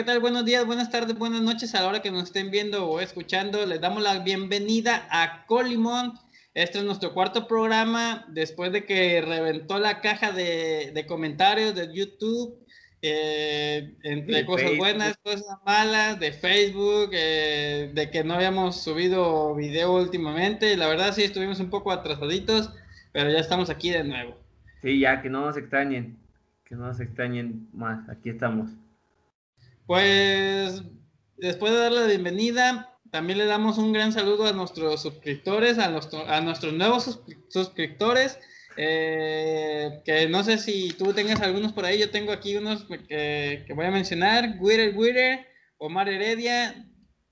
¿qué tal? Buenos días, buenas tardes, buenas noches a la hora que nos estén viendo o escuchando. Les damos la bienvenida a Colimón. Este es nuestro cuarto programa después de que reventó la caja de, comentarios de YouTube, eh, entre cosas buenas, cosas malas, de Facebook, eh, de que no habíamos subido video últimamente. La verdad sí estuvimos un poco atrasaditos, pero ya estamos aquí de nuevo. Sí, ya que no nos extrañen, que no nos extrañen más, aquí estamos. Pues después de darle la bienvenida, también le damos un gran saludo a nuestros suscriptores, a, a nuestros nuevos suscriptores. Eh, que no sé si tú tengas algunos por ahí, yo tengo aquí unos que, voy a mencionar: Witter Witter, Omar Heredia,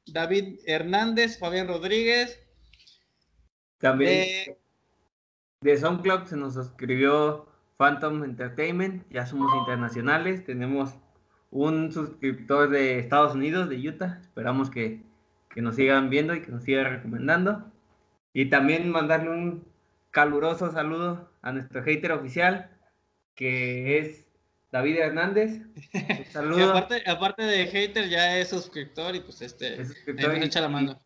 David Hernández, Fabián Rodríguez. También eh, de SoundCloud se nos suscribió Phantom Entertainment, ya somos internacionales, tenemos un suscriptor de Estados Unidos, de Utah. Esperamos que, nos sigan viendo y que nos sigan recomendando. Y también mandarle un caluroso saludo a nuestro hater oficial, que es David Hernández. Un saludo. aparte, de hater, ya es suscriptor y pues este, echa la mano.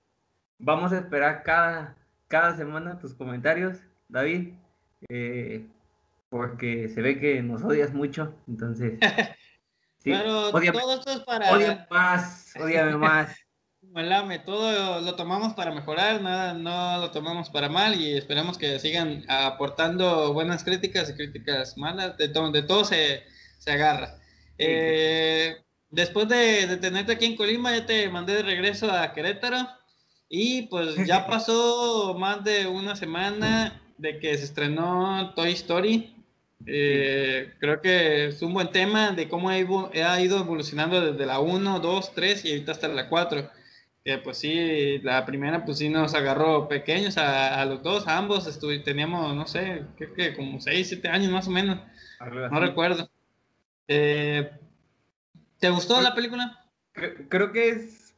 Vamos a esperar cada, cada semana tus comentarios, David, eh, porque se ve que nos odias mucho, entonces Pero todo esto es para. Odiame más, odiame más. todo lo tomamos para mejorar, nada, no lo tomamos para mal y esperamos que sigan aportando buenas críticas y críticas malas, de, todo, de todo se, agarra. Eh, después de, de, tenerte aquí en Colima, ya te mandé de regreso a Querétaro y pues ya pasó más de una semana de que se estrenó Toy Story eh, creo que es un buen tema de cómo ha, ido evolucionando desde la 1, 2, 3 y ahorita hasta la 4. Que pues sí, la primera pues sí nos agarró pequeños a, los dos, a ambos teníamos, no sé, creo que como 6, 7 años más o menos. No recuerdo. Eh, ¿Te gustó la película? Creo que es,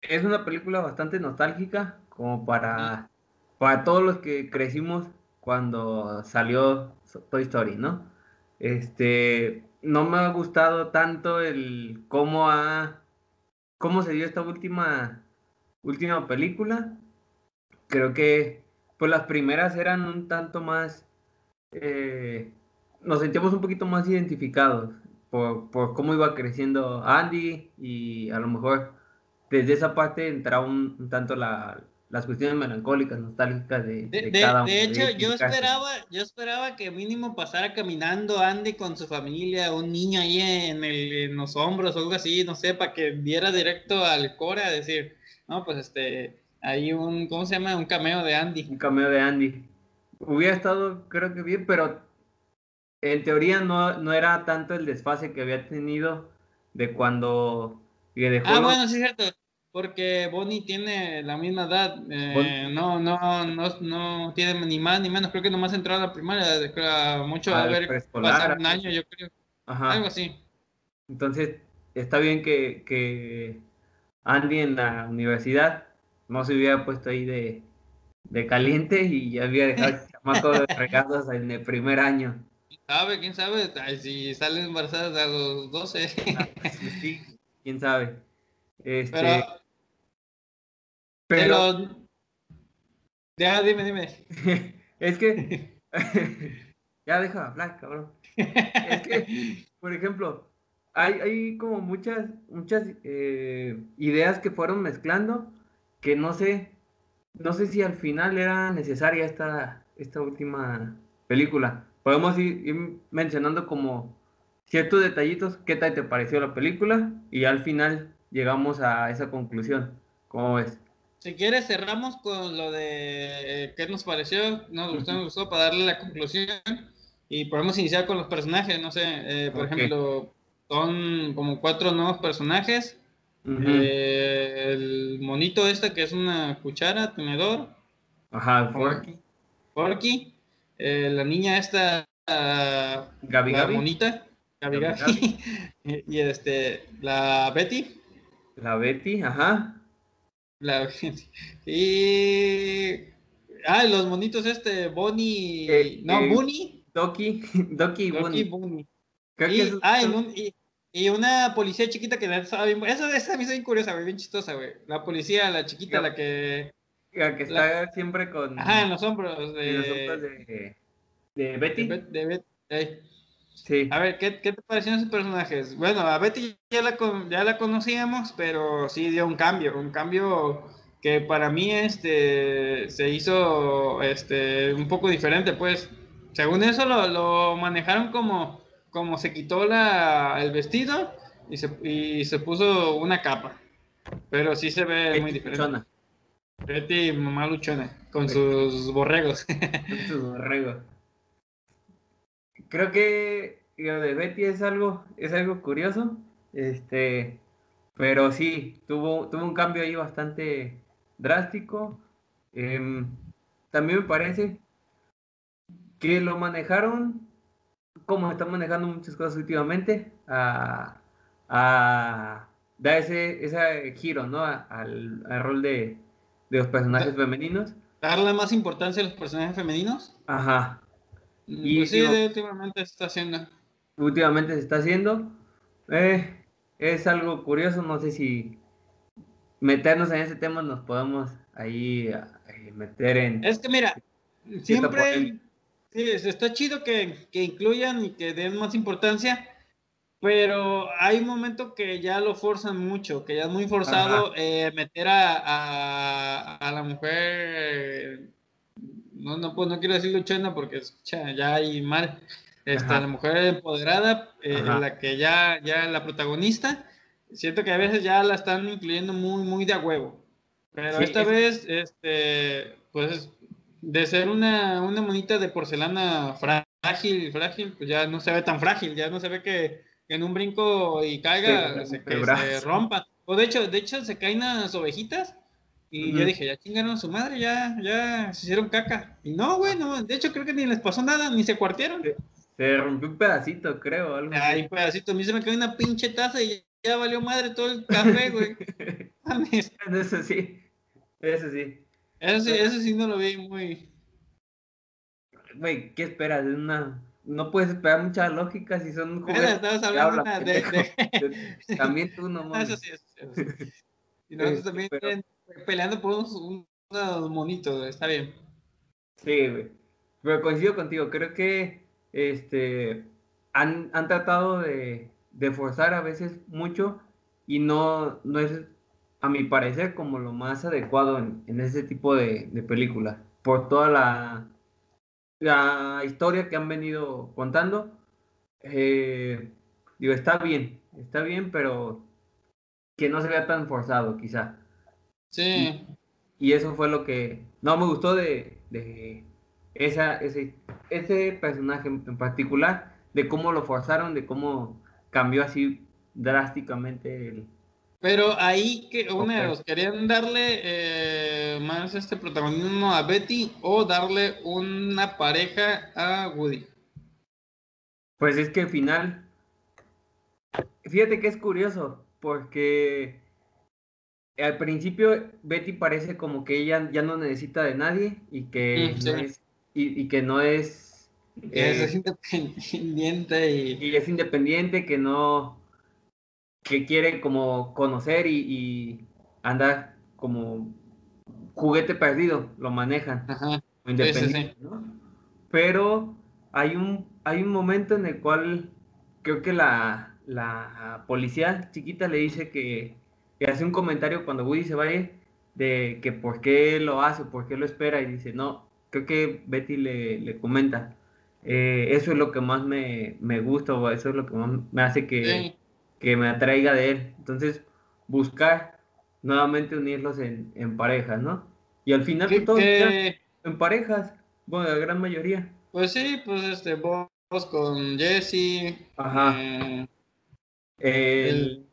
es una película bastante nostálgica, como para, para todos los que crecimos cuando salió Toy Story, ¿no? Este, no me ha gustado tanto el cómo ha, cómo se dio esta última, última película. Creo que, pues las primeras eran un tanto más, eh, nos sentíamos un poquito más identificados por, por, cómo iba creciendo Andy y a lo mejor desde esa parte entraba un tanto la, las cuestiones melancólicas, nostálgicas de, de, de cada De hecho, yo esperaba, yo esperaba que mínimo pasara caminando Andy con su familia, un niño ahí en, el, en los hombros o algo así, no sé, para que diera directo al core a decir, no, pues este, hay un, ¿cómo se llama? Un cameo de Andy. Un cameo de Andy. Hubiera estado, creo que bien, pero en teoría no, no era tanto el desfase que había tenido de cuando... ah, bueno, sí es cierto porque Bonnie tiene la misma edad, eh, no, no, no, no tiene ni más ni menos, creo que nomás entró a la primaria, mucho a ver pasar un año, yo creo, algo así. Entonces, está bien que, que Andy en la universidad no se hubiera puesto ahí de, de caliente y ya había dejado el chamaco de regalos en el primer año. ¿Quién sabe? ¿Quién sabe? si salen embarazadas a los 12. Ah, sí, quién sabe. Este, pero. Ya, dime, dime. es que. ya deja hablar, cabrón. es que, por ejemplo, hay, hay como muchas, muchas eh, ideas que fueron mezclando que no sé. No sé si al final era necesaria esta, esta última película. Podemos ir, mencionando como ciertos detallitos, qué tal te pareció la película y al final llegamos a esa conclusión. ¿Cómo ves? Si quieres, cerramos con lo de eh, qué nos pareció, nos gustó, nos gustó, para darle la conclusión. Y podemos iniciar con los personajes, no sé, eh, por ejemplo, son como cuatro nuevos personajes. Eh, el monito este que es una cuchara, tenedor. Ajá, Forky. Forky. la niña esta, Gabi, la monita. Gabi, Gabi. y este, la Betty. La Betty, ajá. La, y. Ah, los monitos este, Bonnie. Eh, no, eh, Bunny. Doki, Doki y Bunny. ah, y una policía chiquita que estaba bien. Eso, esa me hizo bien curiosa, güey, bien chistosa, güey. La policía, la chiquita, la que. La que está siempre con. Ajá, en los hombros. De, en los hombros de, de Betty. De, de Betty. Sí. A ver, ¿qué, ¿qué, te parecieron esos personajes? Bueno, a Betty ya la, ya la conocíamos, pero sí dio un cambio, un cambio que para mí este, se hizo este, un poco diferente, pues. Según eso lo, lo manejaron como, como se quitó la, el vestido y se, y se puso una capa. Pero sí se ve muy diferente. Luchona. Betty, mamá luchona, con sus borregos. con sus borregos creo que lo de Betty es algo, es algo curioso. Este, pero sí, tuvo, tuvo un cambio ahí bastante drástico. Em, también me parece que lo manejaron como están manejando muchas cosas últimamente, a, a dar ese, ese giro ¿no? al, al, rol de, de los personajes femeninos. ¿Darle más importancia a los personajes femeninos? Ajá, y pues sí, últimamente se está haciendo. Últimamente se está haciendo. Eh, es algo curioso, no sé si meternos en ese tema nos podemos ahí eh, meter en... Es que mira, siempre sí, está chido que, que, incluyan y que den más importancia, pero hay un momento que ya lo forzan mucho, que ya es muy forzado eh, meter a, a, a, la mujer no, no, pues no quiero decir luchona porque ya hay mal. Esta, la mujer empoderada, eh, la que ya, ya la protagonista, siento que a veces ya la están incluyendo muy, muy de a huevo. Pero esta vez, este, pues, de ser una, una monita de porcelana frágil, frágil, pues ya no se ve tan frágil, ya no se ve que, en un brinco y caiga, se, que se rompa. O de hecho, de hecho se caen las ovejitas y yo dije, ya chingaron a su madre, ya, ya se hicieron caca. Y no, güey, no, de hecho creo que ni les pasó nada, ni se cuartearon. Se, rompió un pedacito, creo. Algo Ay, un pedacito, a mí se me cayó una pinche taza y ya valió madre todo el café, güey. eso sí, eso sí. Eso sí, eso sí no lo vi muy... Güey, ¿qué esperas? Una... No puedes esperar mucha lógica si son juguetes. hablando de, También tú no mames. Eso sí, eso sí. Y nosotros este, también peleando por unos, monitos, está bien. Sí, güey. Pero coincido contigo, creo que este han, han tratado de, de, forzar a veces mucho y no, no es, a mi parecer, como lo más adecuado en, en ese tipo de, de. Por toda la, la historia que han venido contando. Eh, digo, está bien, está bien, pero que no se vea tan forzado, quizá. Sí. Y, eso fue lo que no me gustó de, de esa, ese, ese personaje en particular, de cómo lo forzaron, de cómo cambió así drásticamente el... Pero ahí que una querían darle eh, más este protagonismo a Betty o darle una pareja a Woody. Pues es que al final, fíjate que es curioso, porque al principio Betty parece como que ella ya no necesita de nadie y que no es, y, que no es, es eh, independiente y... es independiente que no que quiere como conocer y, y andar como juguete perdido lo manejan. Independiente pero hay un hay un momento en el cual creo que la la policía chiquita le dice que que hace un comentario cuando Woody se va de que por qué lo hace, por qué lo espera y dice, no, creo que Betty le, le comenta, eh, eso es lo que más me, me, gusta o eso es lo que más me hace que, que me atraiga de él. Entonces, buscar nuevamente unirlos en, en parejas, ¿no? Y al final pues, todos en parejas, bueno, la gran mayoría. Pues sí, pues este, vos con Jesse. Ajá. Eh, el, el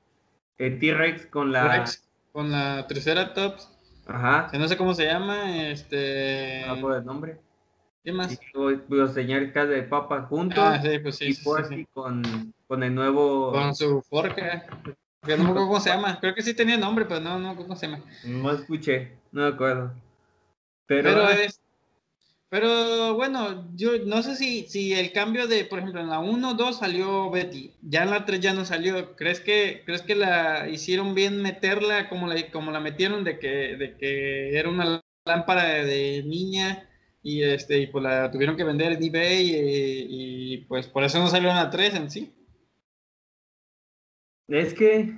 T-Rex con la. con la Triceratops. Ajá. Que no sé cómo se llama. Este. No por el nombre. ¿Qué más? Y los señores de papa juntos. Ah, sí, pues sí. Y sí, Con, con el nuevo. Con su forca. Que no me acuerdo cómo se llama. Creo que sí tenía nombre, pero no, no, ¿cómo se llama? No escuché, no me acuerdo. Pero, pero es. Pero bueno, yo no sé si, si el cambio de, por ejemplo, en la 1, 2 salió Betty, ya en la 3 ya no salió. ¿Crees que, ¿crees que la hicieron bien meterla como la, como la metieron de que, de que era una lámpara de, niña y este y pues la tuvieron que vender en eBay y, pues por eso no salió en la 3 en sí? Es que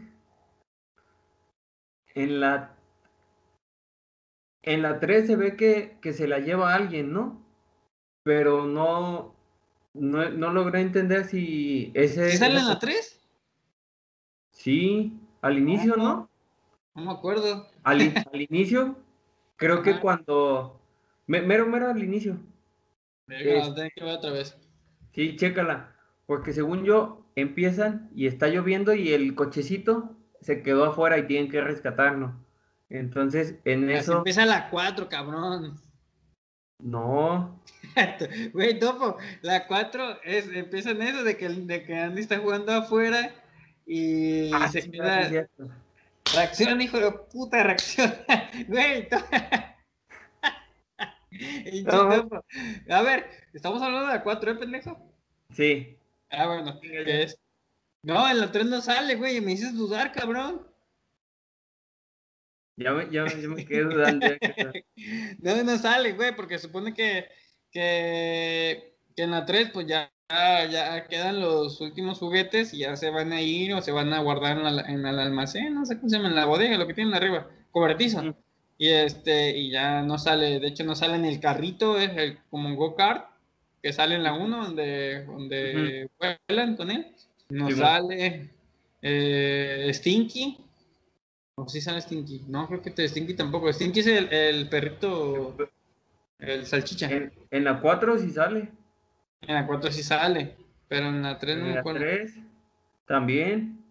en la en la 3 se ve que, que se la lleva alguien, ¿no? Pero no, no, no logré entender si ese... ¿Sí sale en la 3? Sí, al inicio, ¿no? No me acuerdo. Al, al inicio, creo que cuando... Mero, mero al inicio. Venga, que ver otra vez. Sí, chécala. Porque según yo, empiezan y está lloviendo y el cochecito se quedó afuera y tienen que rescatarlo. Entonces, en eso. Empieza la 4, cabrón. No. Güey, Topo, la 4 es, empieza en eso de que, de que Andy está jugando afuera y ah, se queda. reacción, hijo de puta, reacción. Güey, A ver, estamos hablando de la 4, ¿eh, pendejo? Sí. Ah, bueno, ¿qué es? No, en la 3 no sale, güey, me dices dudar, cabrón. Ya me, ya, me quedé dudando. no, no sale, güey, porque supone que, que, que en la 3 pues ya, ya quedan los últimos juguetes y ya se van a ir o se van a guardar en, en el almacén, no sé cómo se llama, en la bodega, lo que tienen arriba, cobertizo. Y este, y ya no sale, de hecho no sale en el carrito, es el, como un go-kart, que sale en la 1 donde, donde vuelan con él. No sale eh, Stinky, o sí sale Stinky. No, creo que te, Stinky tampoco. Stinky es el, el perrito, el salchicha. En, la 4 sí sale. En la 4 sí sale, pero en la 3 no me acuerdo. En la 3 también.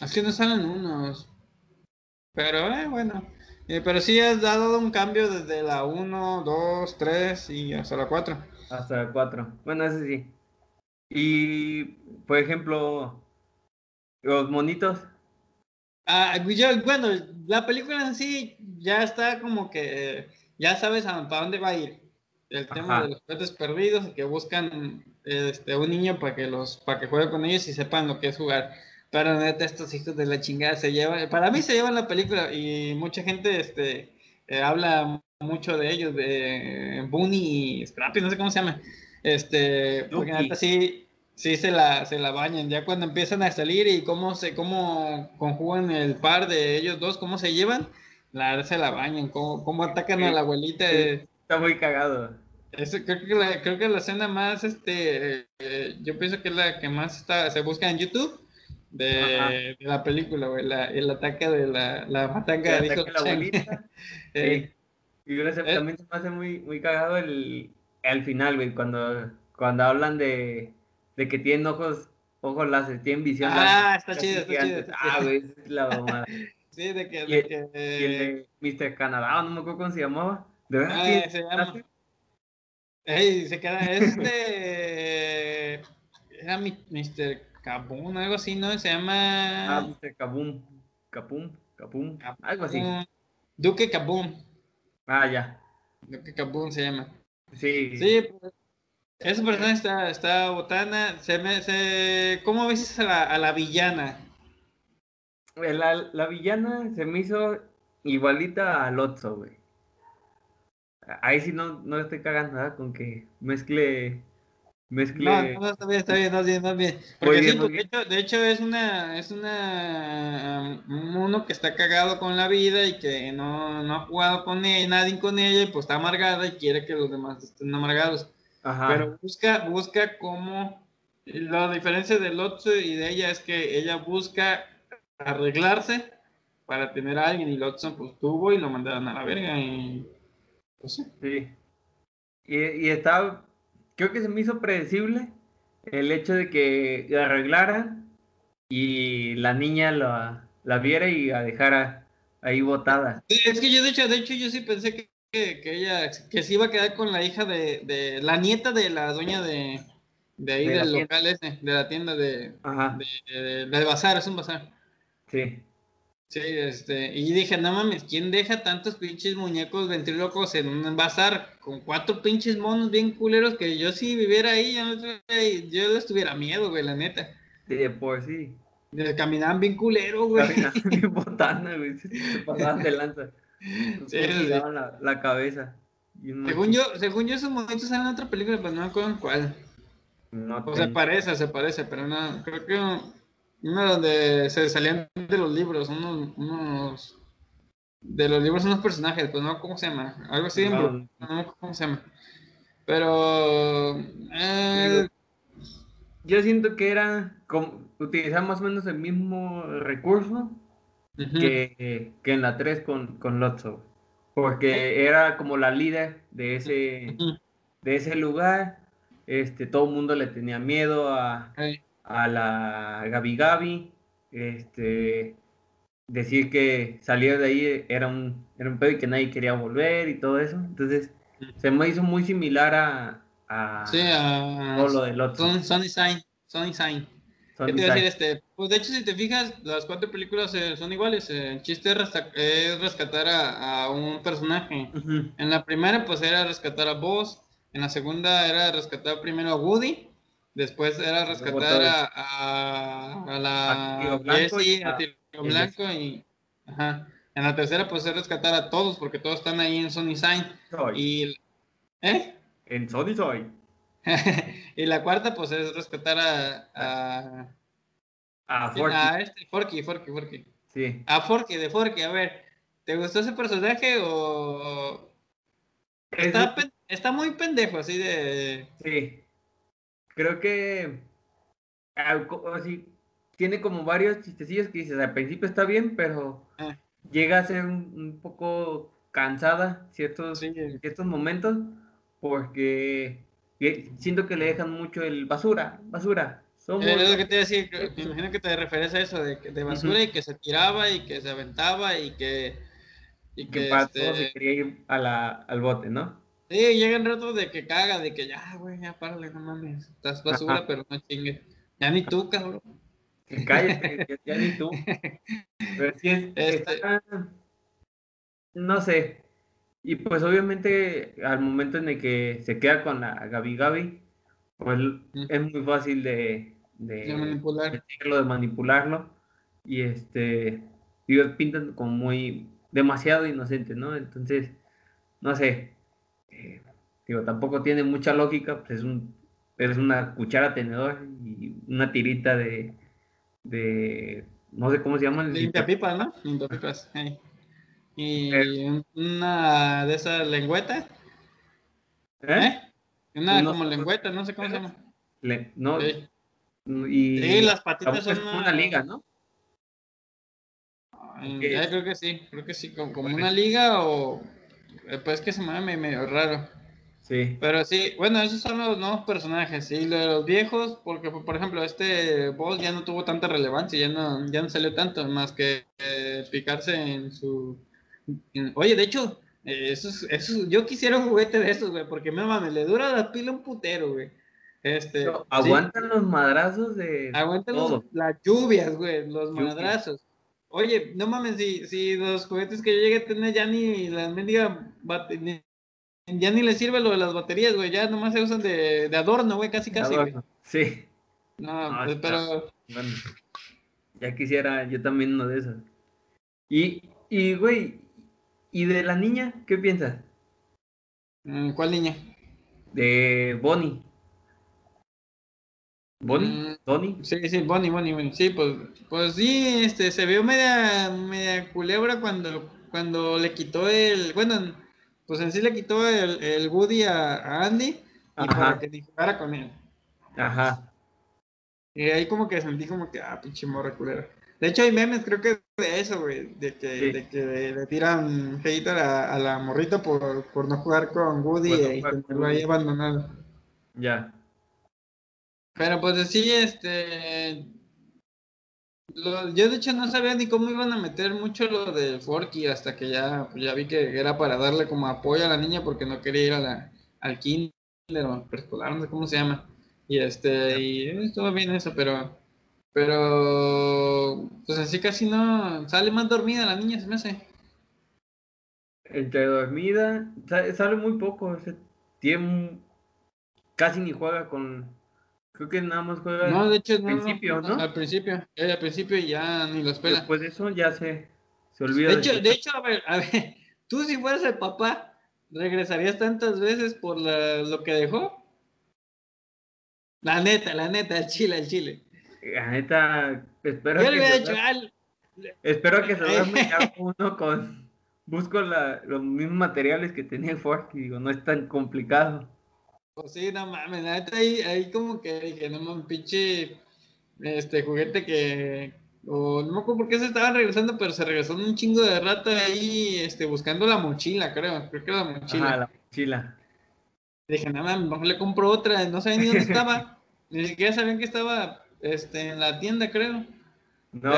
Así no salen unos. Pero eh, bueno. Eh, pero sí has dado un cambio desde la 1, 2, 3 y hasta la 4. Hasta la 4. Bueno, ese sí. Y, por ejemplo, los monitos. Ah, bueno, la película en sí ya está como que ya sabes a, para dónde va a ir. El tema de los juguetes perdidos que buscan este, un niño para que los para que juegue con ellos y sepan lo que es jugar. Pero neta, estos hijos de la chingada se llevan, para mí se llevan la película y mucha gente este, eh, habla mucho de ellos, de Bunny y Scrappy, no sé cómo se llama. Este, porque neta sí, sí se la, se la bañan. Ya cuando empiezan a salir y cómo se, cómo conjugan el par de ellos dos, cómo se llevan, la se la bañan, cómo, cómo atacan a la abuelita. está muy cagado. Eso, creo, que la, creo que la escena más, este, eh, yo pienso que es la que más está, se busca en YouTube de, la película, güey, el ataque de la, la matanga de la abuelita. sí. Y eh. también se me hace muy, muy cagado el, al final, güey, cuando, cuando hablan de, de que tienen ojos, ojos láser, tienen visión ah, está chido, está chido, Ah, güey, es la mamada. sí, de que... Y, de que, y el de Mr. Canadá, no me acuerdo cómo se llamaba. ¿De verdad? Ah, se llama... Ey, se queda este... Era Mr. Kabum, algo así, ¿no? Se llama... Ah, Mr. Kabum. Kabum, Kabum, algo así. Duque Kabum. Ah, ya. Duque Kabum se llama. Sí. Sí, pues, esa persona está, está botana. Se me, se, ¿Cómo ves a la, a la villana? La, la, villana se me hizo igualita a Lotso, güey. Ahí sí no, no le estoy cagando nada con que mezcle. mezcle... No, no, está bien, está bien, está bien, está bien. Porque sí, de, hecho, de hecho es una, es una um, uno que está cagado con la vida y que no, no ha jugado con ella, nadie con ella, y pues está amargada y quiere que los demás estén amargados. Pero busca, busca cómo. La diferencia del Lotso y de ella es que ella busca arreglarse para tener a alguien y Lotso pues tuvo y lo mandaron a la verga y pues sí. Y, y está, creo que se me hizo predecible el hecho de que la arreglaran y la niña la, la viera y la dejara ahí botada. Es que yo de hecho, de hecho yo sí pensé que que, ella que se iba a quedar con la hija de, de la nieta de la dueña de, de ahí del local ese, de la tienda de, Ajá. de, de, bazar, es un bazar. Sí. Sí, este, y dije, no mames, ¿quién deja tantos pinches muñecos ventrílocos en un bazar con cuatro pinches monos bien culeros que yo si viviera ahí, yo, no yo les tuviera miedo, güey, la neta. De por sí. Caminaban bien culero, güey. Caminaban bien botana, güey. Se pasaban de lanza. Sí, la, la cabeza. Según yo, según yo, esos momentos salen en otra película, pero no me acuerdo en cuál. No O se parece, se parece, pero no, creo que uno donde se salían de los libros, unos, unos de los libros unos personajes, pues no, ¿cómo se llama? Algo así, No. No, ¿cómo se llama? Pero eh, Yo siento que era como utilizar más o menos el mismo recurso que, que en la 3 con, con Lotso. Porque era como la líder de ese, de ese lugar. Este, todo el mundo le tenía miedo a, a la Gabi Gabi. Este, decir que salir de ahí era un, era un pedo y que nadie quería volver y todo eso. Entonces, se me hizo muy similar a, a sí, a todo lo de Lotso. Son, Sonny Sign, Sonny Sign. ¿Qué te iba a decir? Este, pues de hecho, si te fijas, las cuatro películas eh, son iguales. eh, el chiste es, es rescatar a, a un personaje. Ujú. En la primera, pues era rescatar a Buzz. En la segunda era rescatar primero a Woody. Después era rescatar a, a, a A la Blanco Jessie, a a- a Blanco y. Ajá. En la tercera, pues es rescatar a todos, porque todos están ahí en Sony Sign. Y. ¿Eh? En Sony soy. y la cuarta, pues es rescatar a. a, Ah, Forky. a este, Forky, Forky, Forky. Sí. A Forky, de Forky. A ver, ¿te gustó ese personaje o.? Está, Es- está muy pendejo, así de. Sí. Creo que así, tiene como varios chistecillos que dices, al principio está bien, pero Ah. llega a ser un, un poco cansada ciertos, Sí. ciertos momentos porque que- siento que le dejan mucho el basura, basura. Somos Eh, Es lo que te decir, me imagino que te refieres a eso, de, de basura Ujú. y que se tiraba y que se aventaba y que... Y que que, para este, todo se quería ir a la, al bote, ¿no? sí, llegan ratos de que caga, de que ya, güey, ya párale, no mames, estás basura, Ajá. pero no chingues. Ya ni tú, cabrón. Que cállate, ya, ya ni tú. Pero sí es, Este- está- no sé. Y pues obviamente al momento en el que se queda con la Gabi Gabi, pues es muy fácil de, de, De manipular. de manipularlo. Y este, ellos pintan como muy, demasiado inocente, ¿no? Entonces, no sé. eh, digo, tampoco tiene mucha lógica, pues es un, es una cuchara tenedor y una tirita de, de, no sé cómo se llaman. Limpia pipas, ¿no? Limpia pipas. ahí. Y Eh. una de esas lengüetas, ¿Eh? ¿eh? Una No. como lengüeta, no sé cómo se llama. Le- no, Sí, y Sí, las la patitas son como una liga, ¿no? Ay, eh, creo que sí, creo que sí, como, como una liga o... eh, Pues que se me ve medio raro. Sí. Pero sí, bueno, esos son los nuevos personajes. Sí, lo de los viejos, porque por ejemplo, este boss ya no tuvo tanta relevancia, ya no, ya no salió tanto, más que eh, picarse en su. Oye, de hecho, eh, esos, esos, yo quisiera un juguete de esos, güey, porque me mames, le dura la pila un putero, güey. Este. No, sí, aguantan los madrazos de aguantan los- las lluvias, güey, los Lluvias. madrazos. Oye, no mames, si, si los juguetes que yo llegué a tener ya ni la mendiga ni- ya ni les sirve lo de las baterías, güey, ya nomás se usan de, de adorno, güey, casi casi, güey. Sí. No, No, pues, pero Bueno, ya quisiera yo también uno de esos. Y, y güey, ¿y de la niña? ¿Qué piensas? mm, ¿cuál niña? De Bonnie. ¿Bonnie? Mm, ¿Donnie? Sí, sí, Bonnie, Bonnie, Bonnie. Sí, pues, pues sí, este, se vio media, media culebra cuando, cuando le quitó el, bueno, pues en sí le quitó el, el Woody a, a Andy y Ajá. para que jugara con él. Ajá. Y ahí como que sentí como que, ah, pinche morra culera. De hecho hay memes, creo que de eso, güey, de que, Sí. de que le tiran hate a la, a la morrita por, por no jugar con Woody y tenerlo ahí abandonado. Ya. Pero pues sí, este. lo- yo de hecho no sabía ni cómo iban a meter mucho lo de Forky hasta que ya, pues, ya vi que era para darle como apoyo a la niña porque no quería ir a la, al kinder o preescolar, no sé cómo se llama. Y este, y estuvo bien eso, pero. Pero, pues así casi no. Sale más dormida la niña, se me hace. Entre dormida, sale muy poco. tiene, casi ni juega con. Creo que nada más juega no, de hecho, al principio, ¿no? Al principio, eh, al principio ya ni lo espera. Después de eso ya se, se olvida. De hecho, de, hecho, a ver, a ver, tú si fueras el papá, ¿regresarías tantas veces por lo que dejó? La neta, la neta, el chile, el chile. La neta, espero Yo que. Le dicho, al... Espero que se ya uno con. Busco la, los mismos materiales que tenía Forky, digo, no es tan complicado. Pues sí, no mames, la neta ahí, ahí como que dije, no mames, pinche este juguete que. O no me acuerdo por qué se estaban regresando, pero se regresó un chingo de rato ahí, este, buscando la mochila, creo. Creo que era la mochila. Ah, la mochila. Dije, nada más, mejor le compro otra, no sabía ni dónde estaba. ni siquiera sabían que estaba este, en la tienda, creo. No,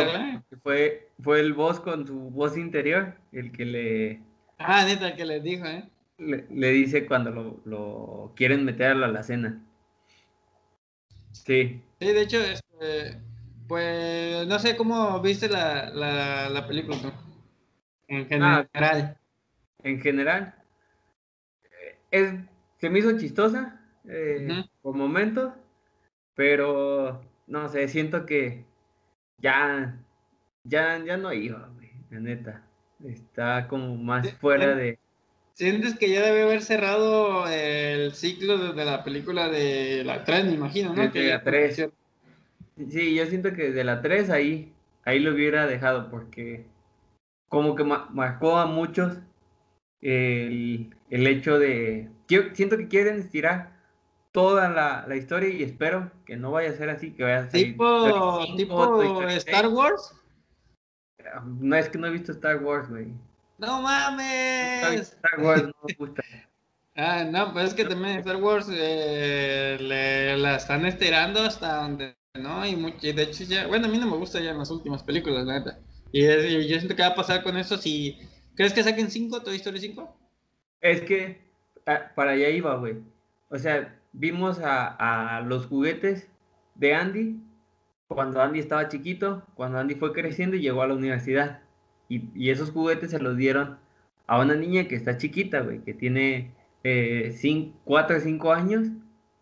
fue, fue el voz con su voz interior el que le... Ah, neta, el que le dijo, ¿eh? Le, dice cuando lo, lo, quieren meter a la alacena. Sí. Sí, de hecho, este, pues no sé cómo viste la, la, la película, En ah, general. en general. Es, se me hizo chistosa eh, por momentos, pero no sé, siento que ya, ya, ya no iba, güey, la neta. Está como más fuera de... ¿Sientes que ya debe haber cerrado el ciclo de la película de la 3, me imagino, ¿no? que la 3. Sí, yo siento que de la 3 ahí, ahí lo hubiera dejado porque como que marcó a muchos el, el hecho de... siento que quieren estirar toda la, la, historia y espero que no vaya a ser así, que vaya a ser tipo, tipo Star Wars. No es que no he visto Star Wars, güey. No mames. Star Wars no me gusta. ah, no, pues es que también Star Wars eh, le, la están estirando hasta donde, ¿no? Y, mucho, y, de hecho ya, bueno, a mí no me gusta ya en las últimas películas, la neta. Y, yo siento que va a pasar con eso si, ¿crees que saquen 5, Toy Story 5? Es que ah, para allá iba, güey. O sea, vimos a, los juguetes de Andy cuando Andy estaba chiquito, cuando Andy fue creciendo y llegó a la universidad. Y, esos juguetes se los dieron a una niña que está chiquita, güey, que tiene eh, 4 o 5 años.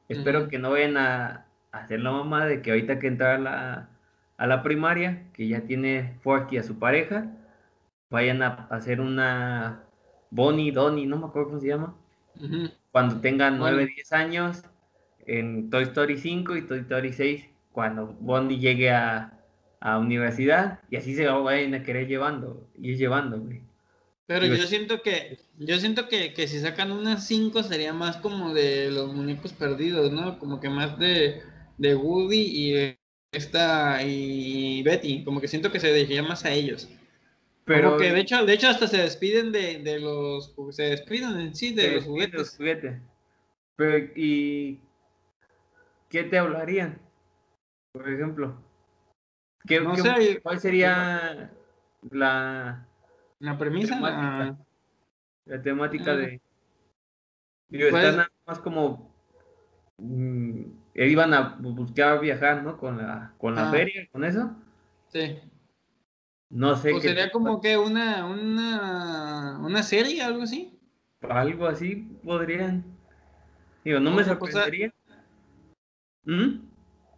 Espero que no vayan a, hacer la mamá de que ahorita que entra a la, a la primaria, que ya tiene Forky a su pareja, vayan a hacer una Bonnie, Donnie, no me acuerdo cómo se llama cuando tengan 9, 10 años en Toy Story 5 y Toy Story 6 cuando Bondi llegue a, a universidad y así se vayan a querer llevando, ir llevando, güey. Pero yo siento que, yo siento que, que si sacan unas 5 sería más como de los muñecos perdidos, ¿no? Como que más de, de Woody y esta y Betty, como que siento que se dedicaría más a ellos. Pero que de hecho, de hecho hasta se despiden de, de los se despiden en sí de los juguetes. Pero y ¿qué te hablarían? Por ejemplo, ¿qué, no sé, ¿cuál sería la la premisa? La temática, de digo, pues, están más como mm, iban a buscar viajar, ¿no? Con la con la feria, con eso. Sí. No sé. ¿O sería como que una, una, una serie, algo así? Algo así podrían. Digo, no me sorprendería. ¿Mm?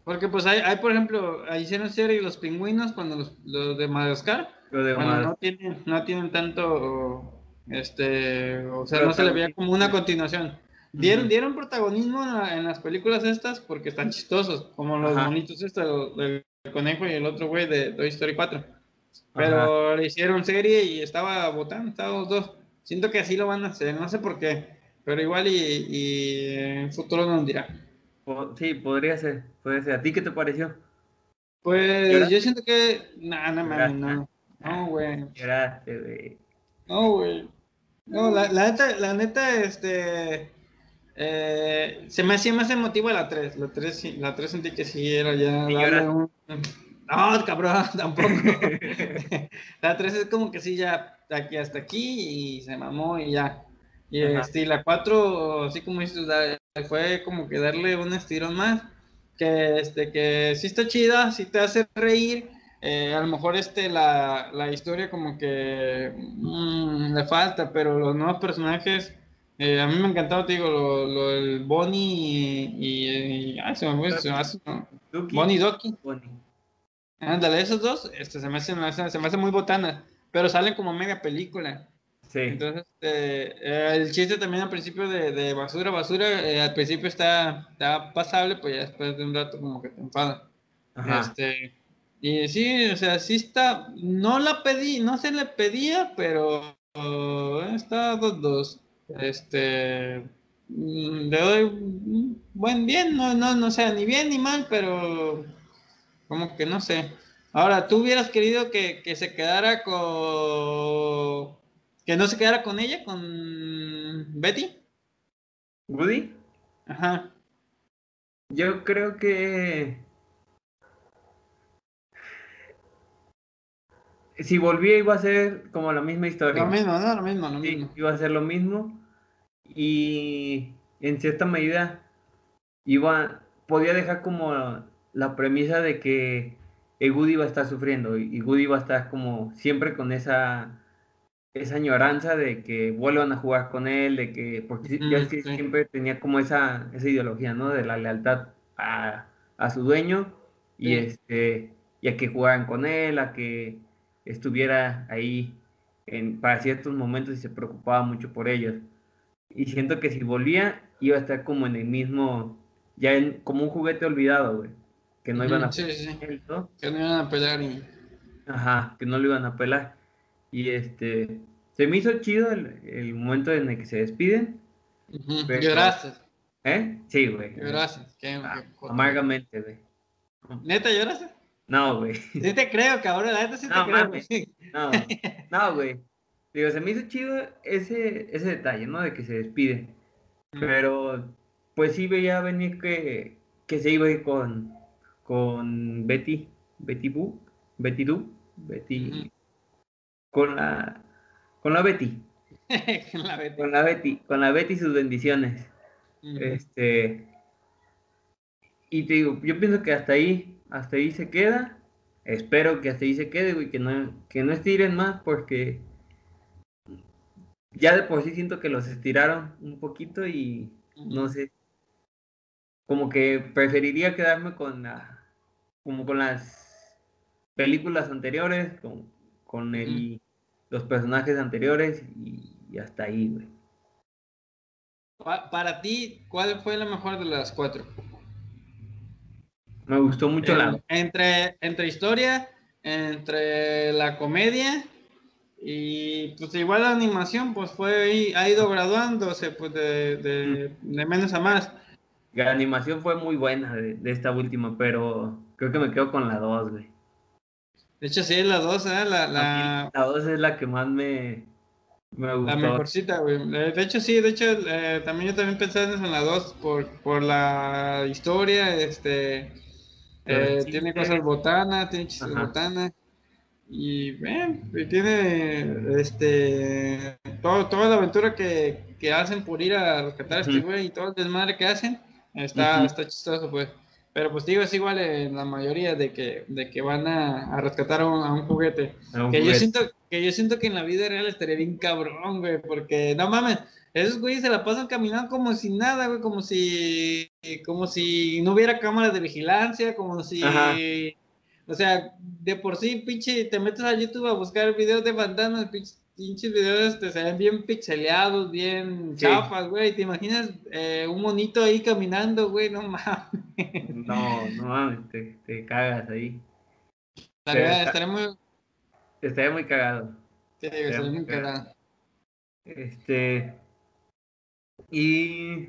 Porque pues hay, hay, por ejemplo, ahí hicieron serie los pingüinos cuando los, los de Madagascar. de no tienen, no tienen tanto, este, o sea, no se le veía como una continuación. Dieron, dieron protagonismo en, las películas estas porque están chistosos, como los bonitos estos, del conejo y el otro güey de Toy Story 4. Pero le hicieron serie y estaba votando, estábamos dos. Siento que así lo van a hacer, no sé por qué, pero igual y, y en futuro nos dirá. Sí, podría ser, puede ser. ¿A ti qué te pareció? Pues yo siento que. No, no, no, no. No, güey. Lloraste, güey. No, güey. No, la, la, neta, la neta, este. Eh, se me hacía más emotiva la 3. La 3, la 3 sentí que sí era ya. No, cabrón, tampoco. la 3 es como que sí, ya aquí hasta aquí y se mamó y ya. Y este, la 4, así como dices, fue como que darle un estirón más. que, este, que sí está chida, sí te hace reír. Eh, a lo mejor este, la, la historia como que mm, le falta, pero los nuevos personajes, eh, a mí me ha encantado, te digo, lo, lo el Bonnie y, y, ay, se me fue, se me hace, ¿no? Duki. Bonnie y Doki. Bonnie. Ándale, esos dos, este, se me hace, se me hace muy botanas, pero salen como media película. Sí. Entonces, eh, eh, el chiste también al principio de, de basura, basura, eh, al principio está, está pasable, pues ya después de un rato como que te enfada. Ajá. Este, y sí, o sea, sí está, no la pedí, no se le pedía, pero oh, está dos, dos. Este, mm, le doy buen bien, no, no, no sea ni bien ni mal, pero como que no sé. Ahora, ¿tú hubieras querido que, que se quedara con... que no se quedara con ella, con Betty? Woody, Ajá. yo creo que si volvía iba a ser como la misma historia. Lo mismo, no, lo mismo, lo Sí, mismo. iba a ser lo mismo y en cierta medida iba podía dejar como la premisa de que el Woody iba a estar sufriendo y y Woody iba a estar como siempre con esa esa añoranza de que vuelvan a jugar con él, de que porque sí- ya sí. siempre tenía como esa esa ideología, ¿no? De la lealtad a, a su dueño y Sí. este y a que jugaran con él, a que estuviera ahí en, para ciertos momentos y se preocupaba mucho por ellos. Y siento que si volvía, iba a estar como en el mismo, ya en, como un juguete olvidado, güey. Que no iban a sí, sí, ¿no? Que no iban a pelear y... Ajá, que no lo iban a pelar. Y este, se me hizo chido el, el momento en el que se despiden. Ujú, Pero- Lloraste, ¿Eh? Sí, güey. lloraste. Ah, amargamente, güey. ¿Neta lloraste? No, güey. Sí te creo, cabrón, la neta sí te No, creo. mames. güey. No, no, güey. Digo, se me hizo chido ese, ese detalle, ¿no? De que se despide. Pero, pues sí veía venir que, que se iba a ir con, con Betty, Betty Boo, Betty Doo, Betty, con la, con la Betty, La Betty. con la Betty, con la Betty y sus bendiciones. Este, y te digo, yo pienso que hasta ahí, hasta ahí se queda. Espero que hasta ahí se quede, güey, que no, que no estiren más porque ya de por sí siento que los estiraron un poquito y no sé, como que preferiría quedarme con la, como con las películas anteriores, con, con el, los personajes anteriores y, y hasta ahí, güey. Pa- para ti, ¿cuál fue la mejor de las cuatro? Me gustó mucho la... entre, entre historia, entre la comedia y pues igual la animación pues fue ha ido graduándose pues de, de, de menos a más. La animación fue muy buena de, de esta última, pero creo que me quedo con la 2, güey. De hecho sí, la dos, ¿eh? la, la, La 2 es la que más me, me gustó. la mejorcita, güey. Eh, De hecho sí, de hecho eh, también yo también pensé en la dos por, por la historia, este... Eh, sí, tiene sí. cosas botanas, tiene chistes botanas. Y y tiene este todo, toda la aventura que, que hacen por ir a rescatar a este güey y todo el desmadre que hacen, está, está chistoso, pues. Pero pues digo, es igual en la mayoría de que, de que van a, a rescatar a un, a un juguete. Un Que yo siento, que yo siento que en la vida real estaría bien cabrón, güey, porque no mames, esos güeyes se la pasan caminando como si nada, güey, como si, como si no hubiera cámaras de vigilancia, como si, Ajá. o sea, de por sí, pinche, te metes a YouTube a buscar videos de bandanas, pinche, pinches videos se ven bien pixeleados, bien Sí. chafas, güey, te imaginas eh, un monito ahí caminando, güey, no mames, No, no mames, te, te cagas ahí. estaría, estaría muy, Estaría muy cagado. te digo, estaría muy cagado. Este. Y.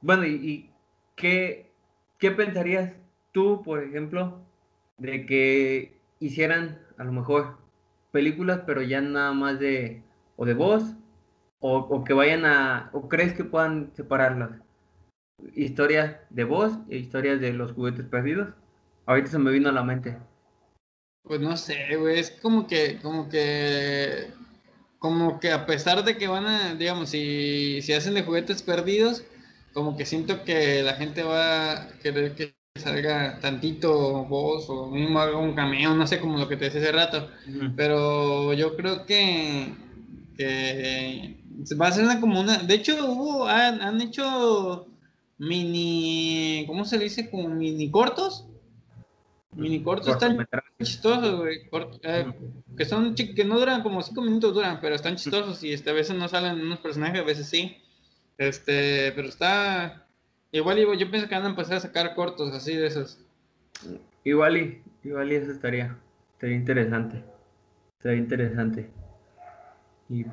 Bueno, ¿y, y qué, qué pensarías tú, por ejemplo, de que hicieran a lo mejor películas, pero ya nada más de. o de voz, o, que vayan a. o crees que puedan separarlas? Historias de voz e historias de los juguetes perdidos. Ahorita se me vino a la mente. Pues no sé, güey, es como que, como que, como que a pesar de que van a, digamos, si, si hacen de juguetes perdidos, como que siento que la gente va a querer que salga tantito voz o mismo haga un cameo, no sé como lo que te decía hace rato, pero yo creo que, va a ser una como una, de hecho hubo, han, han hecho mini, ¿cómo se dice? Como mini cortos. Mini cortos están chistosos, güey. Eh, que son que no duran como cinco minutos duran, pero están chistosos y este, a veces no salen unos personajes, a veces sí. Este, pero está igual yo pienso que van a empezar a sacar cortos así de esos. Igual y igual y eso estaría estaría interesante. Estaría interesante. Y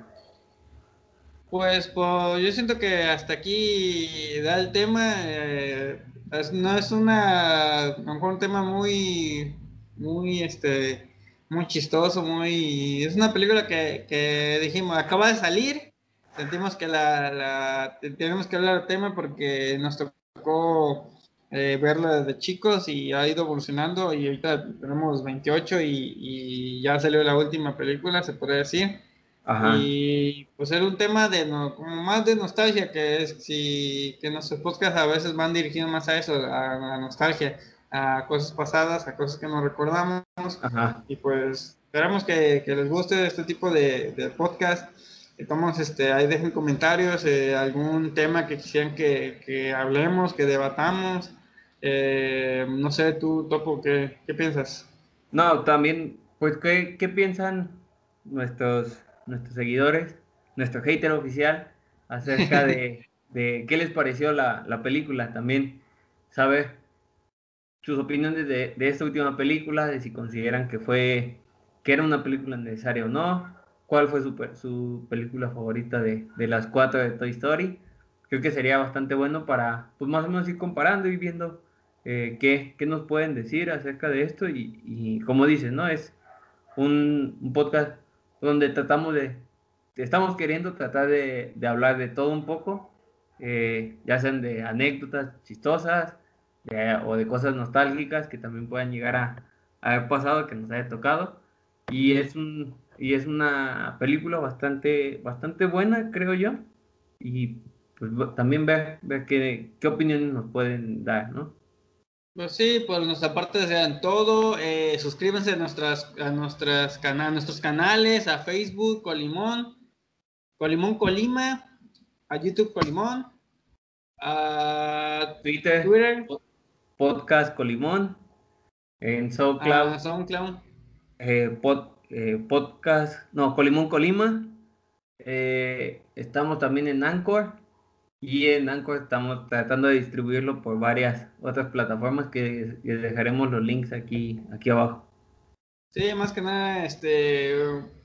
pues, pues, yo siento que hasta aquí da el tema. Eh, no es una, a lo mejor un tema muy, muy, este, muy chistoso, muy, es una película que, que dijimos, acaba de salir, sentimos que la, la, tenemos que hablar del tema porque nos tocó eh, verla desde chicos y ha ido evolucionando y ahorita tenemos 28 y, y ya salió la última película, se podría decir. Y pues era un tema de como más de nostalgia, que es si que nuestros podcasts a veces van dirigidos más a eso, a la nostalgia, a cosas pasadas, a cosas que nos recordamos. Y pues esperamos que, les guste este tipo de, de podcast. Tomamos, este, ahí dejen comentarios, eh, algún tema que quisieran que, hablemos, que debatamos. Eh, no sé, tú, Topo, ¿qué, ¿qué, piensas? No, también, pues, ¿qué, qué piensan nuestros nuestros seguidores, nuestro hater oficial, acerca de, qué les pareció la, película. También saber sus opiniones de, esta última película, de si consideran que fue que era una película necesaria o no, cuál fue su, su película favorita de, las cuatro de Toy Story. Creo que sería bastante bueno para, pues más o menos ir comparando y viendo eh, qué, nos pueden decir acerca de esto. Y, como dices, ¿no? Es un, un podcast donde tratamos de, estamos queriendo tratar de, hablar de todo un poco, eh, ya sean de anécdotas chistosas o de cosas nostálgicas que también puedan llegar a, haber pasado, que nos haya tocado. Y es, un, y es una película bastante, bastante buena, creo yo. Y pues también ver, ver qué, qué opiniones nos pueden dar, ¿no? Pues sí, por nuestra parte sean todo. Eh, suscríbanse a nuestras, a nuestras cana nuestros canales, a Facebook, Colimón, Colimón Colima, a YouTube Colimón, a Twitter, Twitter Podcast Colimón, en SoundCloud, SoundCloud. Eh, eh, podcast, no, Colimón Colima. estamos también en Anchor y en Anchor estamos tratando de distribuirlo por varias otras plataformas que les dejaremos los links aquí, aquí abajo. Sí, más que nada, este,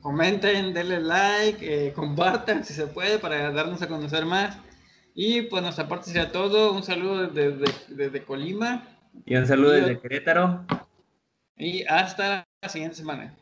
comenten, denle like, eh, compartan si se puede para darnos a conocer más. Y pues nuestra parte sería todo. Un saludo desde, desde Colima. Y un saludo desde Querétaro. Y hasta la siguiente semana.